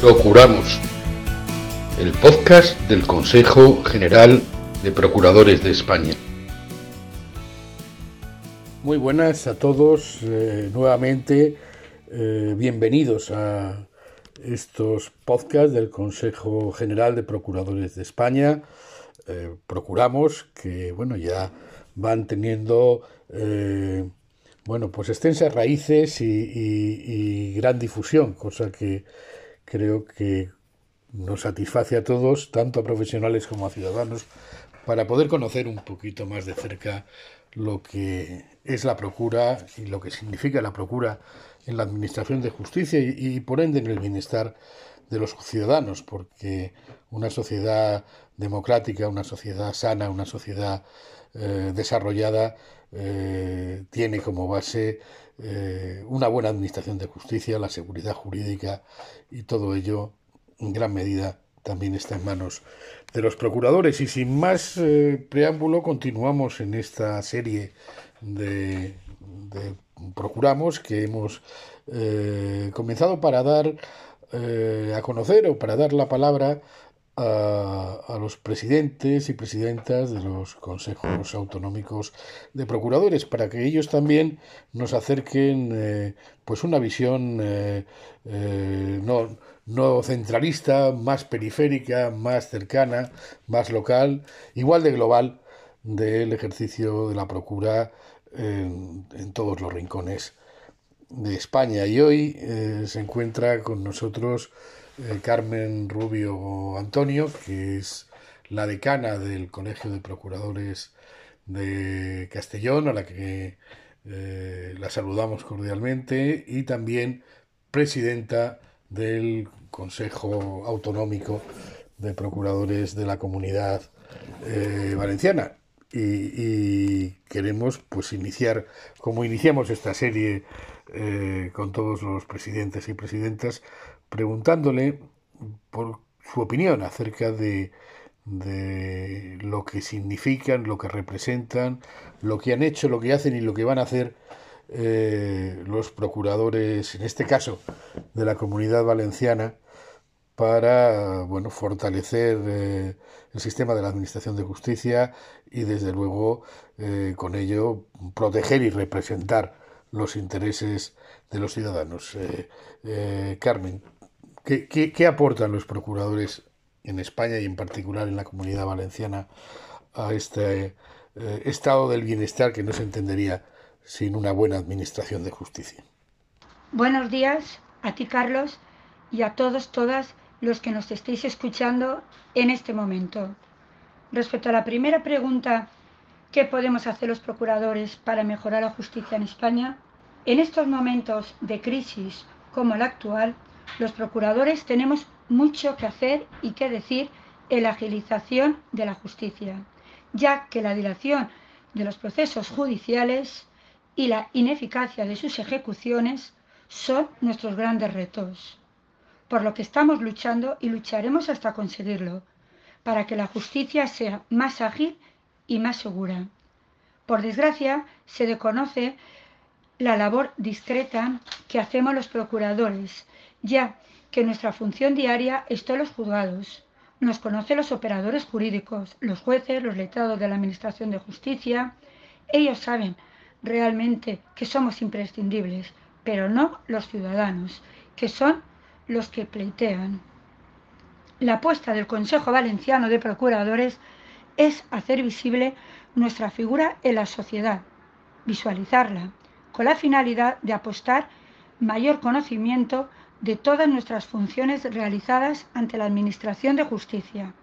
Procuramos, el podcast del Consejo General de Procuradores de España. Muy buenas a todos, eh, nuevamente eh, bienvenidos a estos podcasts del Consejo General de Procuradores de España. Eh, procuramos que, bueno, ya van teniendo, bueno, pues extensas raíces y gran difusión, cosa que creo que nos satisface a todos, tanto a profesionales como a ciudadanos, para poder conocer un poquito más de cerca lo que es la procura y lo que significa la procura en la administración de justicia y, por ende en el bienestar de los ciudadanos, porque una sociedad democrática, una sociedad sana, una sociedad eh, desarrollada eh, tiene como base eh, una buena administración de justicia, la seguridad jurídica y todo ello en gran medida también está en manos de los procuradores. Y sin más eh, preámbulo, continuamos en esta serie de, Procuramos que hemos eh, comenzado para dar a conocer o para dar la palabra a, los presidentes y presidentas de los consejos autonómicos de procuradores para que ellos también nos acerquen eh, pues una visión eh, eh, no, no centralista, más periférica, más cercana, más local, igual de global del ejercicio de la procura en, en todos los rincones de España. Y hoy se encuentra con nosotros eh, Carmen Rubio Antonio, que es la decana del Colegio de Procuradores de Castellón, a la que eh, la saludamos cordialmente, y también presidenta del Consejo Autonómico de Procuradores de la Comunidad eh, Valenciana. Y, queremos pues iniciar, como iniciamos esta serie con todos los presidentes y presidentas, preguntándole por su opinión acerca de, de lo que significan, lo que representan, lo que han hecho, lo que hacen y lo que van a hacer eh, los procuradores, en este caso de la comunidad valenciana, para bueno, fortalecer eh, el sistema de la Administración de Justicia y, desde luego, eh, con ello proteger y representar los intereses de los ciudadanos. Carmen, ¿Qué, aportan los procuradores en España y en particular en la comunidad valenciana a este eh, estado del bienestar que no se entendería sin una buena administración de justicia? Buenos días a ti, Carlos, y a todos, todas los que nos estéis escuchando en este momento. Respecto a la primera pregunta, ¿qué podemos hacer los procuradores para mejorar la justicia en España? En estos momentos de crisis como la actual, los procuradores tenemos mucho que hacer y que decir en la agilización de la justicia, ya que la dilación de los procesos judiciales y la ineficacia de sus ejecuciones son nuestros grandes retos, por lo que estamos luchando y lucharemos hasta conseguirlo, para que la justicia sea más ágil y más segura. Por desgracia, se desconoce la labor discreta que hacemos los procuradores ya que nuestra función diaria está en los juzgados. Nos conocen los operadores jurídicos, los jueces, los letrados de la Administración de Justicia. Ellos saben realmente que somos imprescindibles, pero no los ciudadanos, que son los que pleitean. La apuesta del Consejo Valenciano de Procuradores es hacer visible nuestra figura en la sociedad, visualizarla, con la finalidad de apostar mayor conocimiento de todas nuestras funciones realizadas ante la Administración de Justicia.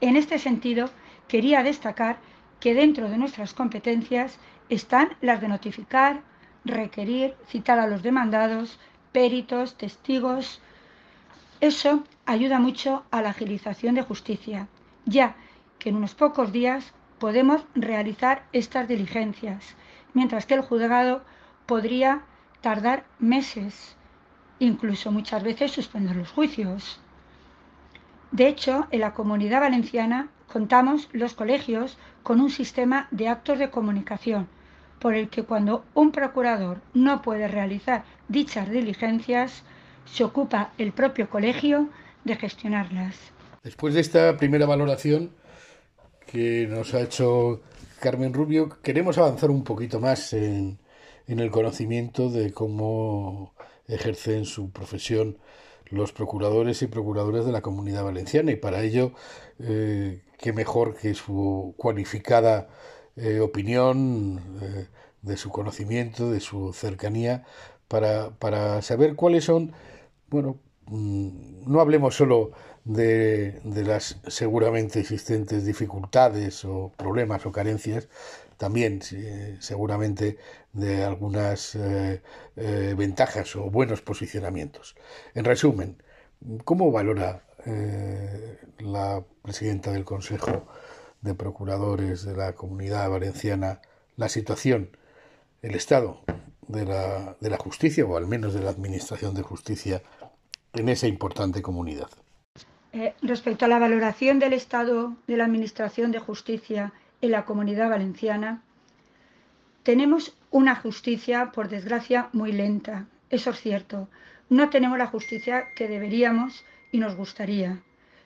En este sentido, quería destacar que dentro de nuestras competencias están las de notificar, requerir, citar a los demandados, peritos, testigos. Eso ayuda mucho a la agilización de justicia, ya que en unos pocos días podemos realizar estas diligencias, mientras que el juzgado podría tardar meses incluso muchas veces suspender los juicios. De hecho, en la comunidad valenciana contamos los colegios con un sistema de actos de comunicación, por el que cuando un procurador no puede realizar dichas diligencias, se ocupa el propio colegio de gestionarlas. Después de esta primera valoración que nos ha hecho Carmen Rubio, queremos avanzar un poquito más en, el conocimiento de cómo ejercen su profesión los procuradores y procuradoras de la comunidad valenciana y para ello eh, qué mejor que su cualificada eh, opinión eh, de su conocimiento, de su cercanía para, para saber cuáles son, bueno, mm, no hablemos solo de, las seguramente existentes dificultades o problemas o carencias, también seguramente de algunas eh, eh, ventajas o buenos posicionamientos. En resumen, ¿cómo valora eh, la presidenta del Consejo de Procuradores de la Comunidad Valenciana la situación, el estado de la, de la justicia, o al menos de la Administración de Justicia, en esa importante comunidad? Eh, respecto a la valoración del estado de la Administración de Justicia en la Comunidad Valenciana, tenemos una justicia, por desgracia, muy lenta. Eso es cierto. No tenemos la justicia que deberíamos y nos gustaría,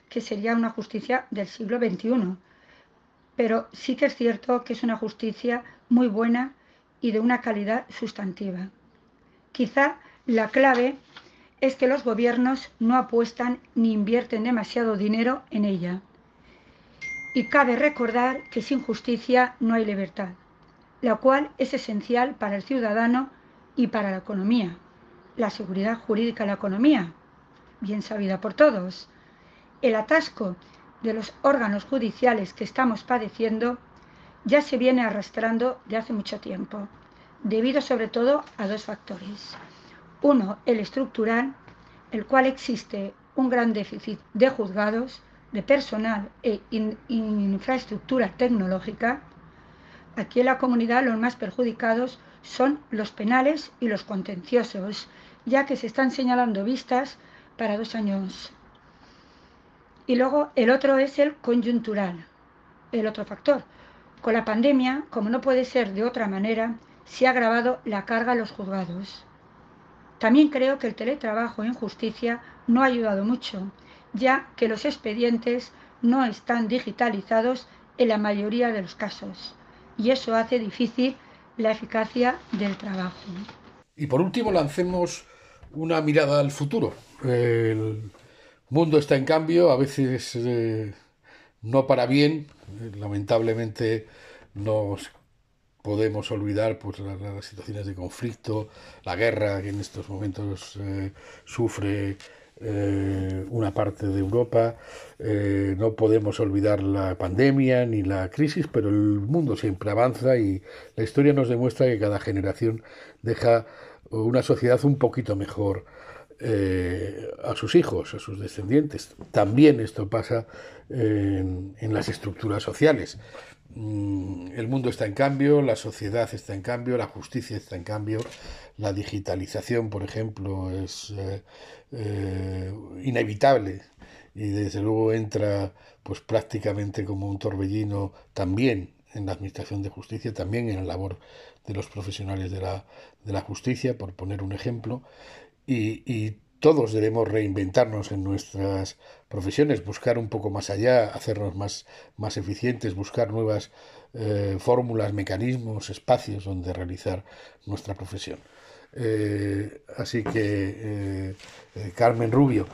que sería una justicia del siglo XXI. Pero sí que es cierto que es una justicia muy buena y de una calidad sustantiva. Quizá la clave es que los gobiernos no apuestan ni invierten demasiado dinero en ella. Y cabe recordar que sin justicia no hay libertad, la cual es esencial para el ciudadano y para la economía. La seguridad jurídica de la economía, bien sabida por todos. El atasco de los órganos judiciales que estamos padeciendo ya se viene arrastrando de hace mucho tiempo, debido sobre todo a dos factores. Uno, el estructural, el cual existe un gran déficit de juzgados, de personal e infraestructura tecnológica. Aquí en la comunidad los más perjudicados son los penales y los contenciosos, ya que se están señalando vistas para dos años. Y luego el otro es el coyuntural, el otro factor. Con la pandemia, como no puede ser de otra manera, se ha agravado la carga a los juzgados. También creo que el teletrabajo en justicia no ha ayudado mucho, ya que los expedientes no están digitalizados en la mayoría de los casos, y eso hace difícil la eficacia del trabajo. Y por último, lancemos una mirada al futuro. El mundo está en cambio, a veces eh, no para bien, lamentablemente nos podemos olvidar pues, las, situaciones de conflicto, la guerra que en estos momentos eh, sufre eh, una parte de Europa. Eh, no podemos olvidar la pandemia ni la crisis, pero el mundo siempre avanza y la historia nos demuestra que cada generación deja una sociedad un poquito mejor a sus hijos, a sus descendientes. También esto pasa en las estructuras sociales. Mm, el mundo está en cambio, la sociedad está en cambio, la justicia está en cambio, la digitalización, por ejemplo, es eh, eh, inevitable y desde luego entra pues prácticamente como un torbellino también en la administración de justicia, también en la labor de los profesionales de la, de la justicia, por poner un ejemplo, y, todos debemos reinventarnos en nuestras profesiones, buscar un poco más allá, hacernos más, más eficientes, buscar nuevas eh, fórmulas, mecanismos, espacios donde realizar nuestra profesión. Eh, así que, eh, Carmen Rubio,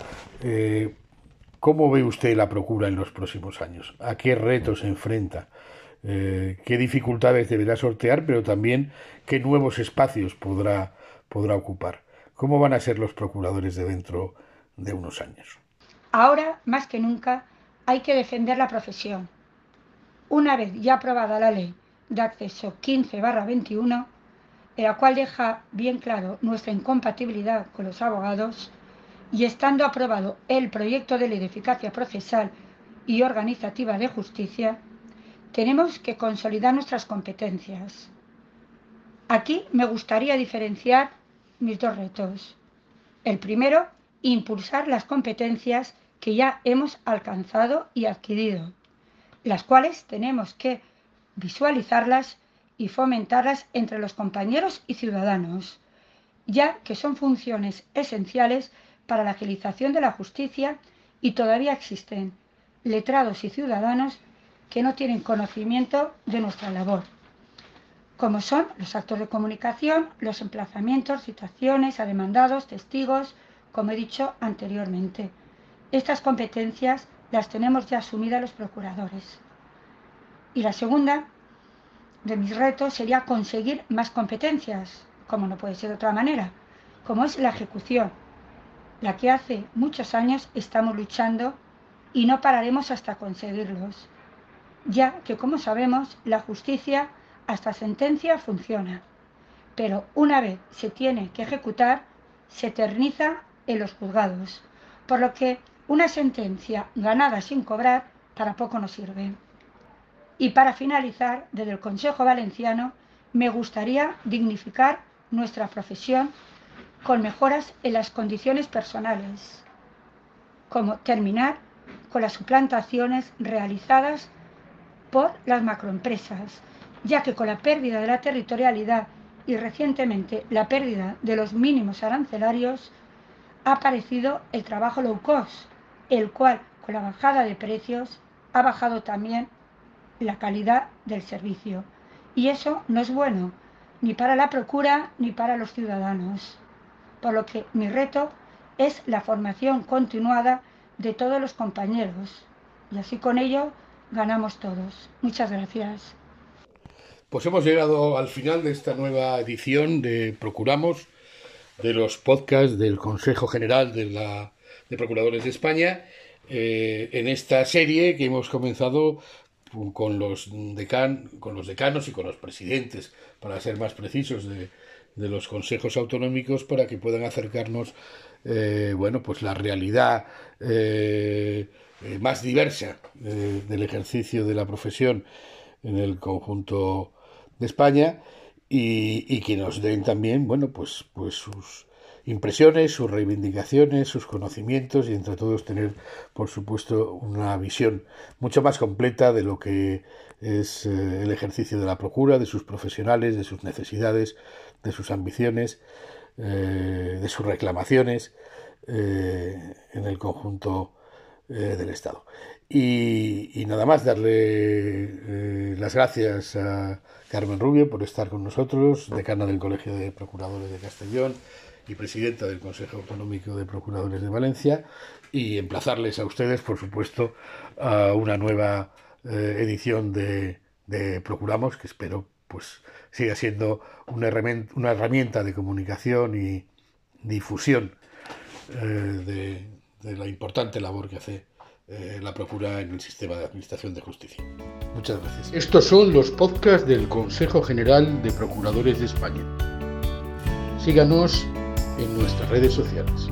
¿cómo ve usted la procura en los próximos años? ¿A qué retos se enfrenta? ¿Qué dificultades deberá sortear, pero también qué nuevos espacios podrá, podrá ocupar? ¿Cómo van a ser los procuradores de dentro de unos años? Ahora, más que nunca, hay que defender la profesión. Una vez ya aprobada la ley de acceso 15-21, en la cual deja bien claro nuestra incompatibilidad con los abogados, y estando aprobado el proyecto de ley de eficacia procesal y organizativa de justicia, tenemos que consolidar nuestras competencias. Aquí me gustaría diferenciar mis dos retos. El primero, impulsar las competencias que ya hemos alcanzado y adquirido, las cuales tenemos que visualizarlas y fomentarlas entre los compañeros y ciudadanos, ya que son funciones esenciales para la agilización de la justicia y todavía existen letrados y ciudadanos que no tienen conocimiento de nuestra labor, como son los actos de comunicación, los emplazamientos, citaciones a demandados, testigos, como he dicho anteriormente. Estas competencias las tenemos ya asumidas los procuradores. Y la segunda de mis retos sería conseguir más competencias, como no puede ser de otra manera, como es la ejecución, la que hace muchos años estamos luchando y no pararemos hasta conseguirlos, ya que como sabemos la justicia hasta sentencia funciona, pero una vez se tiene que ejecutar se eterniza en los juzgados, por lo que una sentencia ganada sin cobrar para poco nos sirve. Y para finalizar, desde el Consejo Valenciano, me gustaría dignificar nuestra profesión con mejoras en las condiciones personales, como terminar con las suplantaciones realizadas por las macroempresas, ya que con la pérdida de la territorialidad y recientemente la pérdida de los mínimos arancelarios, ha aparecido el trabajo low cost, el cual con la bajada de precios ha bajado también la calidad del servicio. Y eso no es bueno, ni para la procura ni para los ciudadanos. Por lo que mi reto es la formación continuada de todos los compañeros. Y así con ello ganamos todos. Muchas gracias. Pues hemos llegado al final de esta nueva edición de Procuramos, de los podcasts del Consejo General de, la, Procuradores de España, eh, en esta serie que hemos comenzado con los, decan, con los decanos y con los presidentes, para ser más precisos, de, los consejos autonómicos para que puedan acercarnos eh, bueno pues la realidad eh, más diversa del ejercicio de la profesión en el conjunto de España y, y, que nos den también bueno pues pues sus impresiones, sus reivindicaciones, sus conocimientos y entre todos tener, por supuesto, una visión mucho más completa de lo que es eh, el ejercicio de la procura, de sus profesionales, de sus necesidades, de sus ambiciones, eh, de sus reclamaciones eh, en el conjunto del Estado. Y, nada más darle las gracias a Carmen Rubio por estar con nosotros, decana del Colegio de Procuradores de Castellón, y presidenta del Consejo Autonómico de Procuradores de Valencia y emplazarles a ustedes, por supuesto, a una nueva eh, edición de, Procuramos, que espero pues siga siendo una herramienta, una herramienta de comunicación y difusión eh, de, la importante labor que hace eh, la Procura en el sistema de administración de justicia. Muchas gracias. Estos son los podcasts del Consejo General de Procuradores de España. Síganos en nuestras redes sociales.